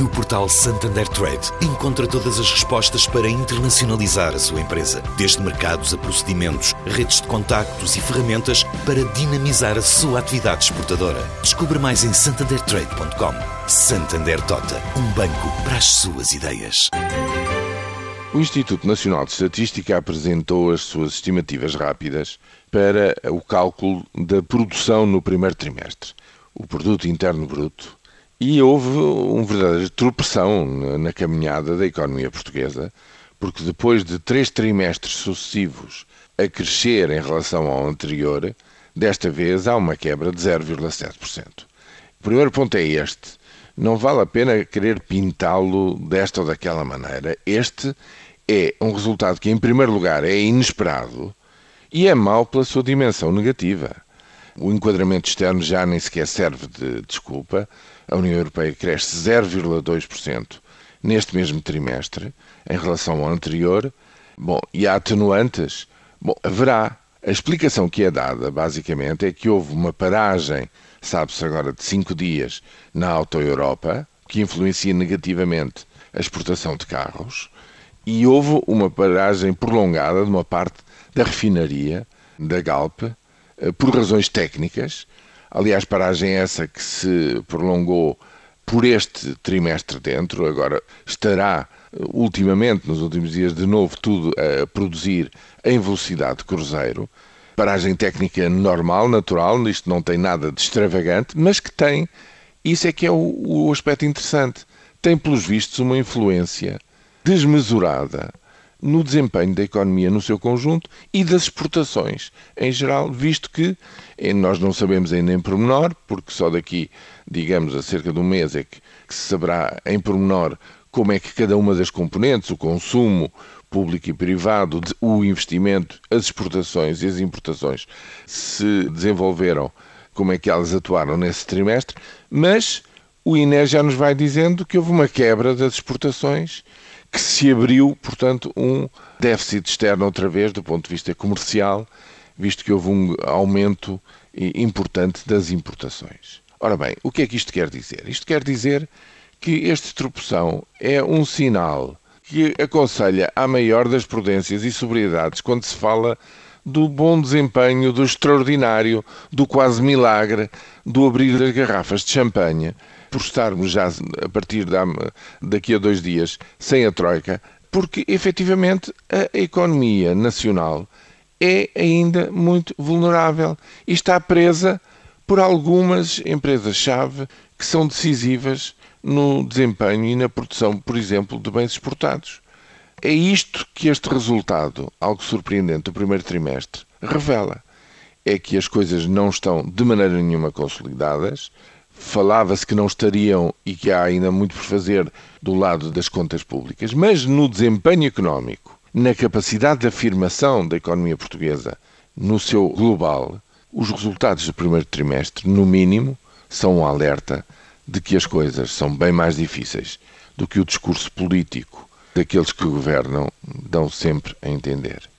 No portal Santander Trade, encontra todas as respostas para internacionalizar a sua empresa, desde mercados a procedimentos, redes de contactos e ferramentas para dinamizar a sua atividade exportadora. Descubra mais em santandertrade.com. Santander Tota, um banco para as suas ideias. O Instituto Nacional de Estatística apresentou as suas estimativas rápidas para o cálculo da produção no primeiro trimestre. O produto interno bruto e houve uma verdadeira tropeção na caminhada da economia portuguesa, porque depois de três trimestres sucessivos a crescer em relação ao anterior, desta vez há uma quebra de 0,7%. O primeiro ponto é este. Não vale a pena querer pintá-lo desta ou daquela maneira. Este é um resultado que, em primeiro lugar, é inesperado e é mau pela sua dimensão negativa. O enquadramento externo já nem sequer serve de desculpa. A União Europeia cresce 0,2% neste mesmo trimestre, em relação ao anterior. Bom, e há atenuantes? Bom, haverá. A explicação que é dada, basicamente, é que houve uma paragem, sabe-se agora, de cinco dias na Auto Europa, que influencia negativamente a exportação de carros, e houve uma paragem prolongada de uma parte da refinaria da Galp, por razões técnicas. Aliás, paragem essa que se prolongou por este trimestre dentro, agora estará eh, ultimamente, nos últimos dias, de novo tudo a produzir em velocidade de cruzeiro. Paragem técnica normal, natural, isto não tem nada de extravagante, mas que tem, isso é que é o, o aspecto interessante, tem, pelos vistos, uma influência desmesurada no desempenho da economia no seu conjunto e das exportações em geral, visto que nós não sabemos ainda em pormenor, porque só daqui, digamos, a cerca de um mês é que, que se saberá em pormenor como é que cada uma das componentes, o consumo público e privado, o investimento, as exportações e as importações se desenvolveram, como é que elas atuaram nesse trimestre, mas o INE já nos vai dizendo que houve uma quebra das exportações que se abriu, portanto, um déficit externo outra vez do ponto de vista comercial, visto que houve um aumento importante das importações. Ora bem, o que é que isto quer dizer? Isto quer dizer que este tropeção é um sinal que aconselha a maior das prudências e sobriedades quando se fala do bom desempenho, do extraordinário, do quase milagre, do abrir das garrafas de champanhe por estarmos já a partir da, daqui a dois dias sem a Troika, porque efetivamente a economia nacional é ainda muito vulnerável e está presa por algumas empresas-chave que são decisivas no desempenho e na produção, por exemplo, de bens exportados. É isto que este resultado, algo surpreendente do primeiro trimestre, revela. É que as coisas não estão de maneira nenhuma consolidadas, falava-se que não estariam e que há ainda muito por fazer do lado das contas públicas, mas no desempenho económico, na capacidade de afirmação da economia portuguesa no seu global, os resultados do primeiro trimestre, no mínimo, são um alerta de que as coisas são bem mais difíceis do que o discurso político daqueles que governam dão sempre a entender.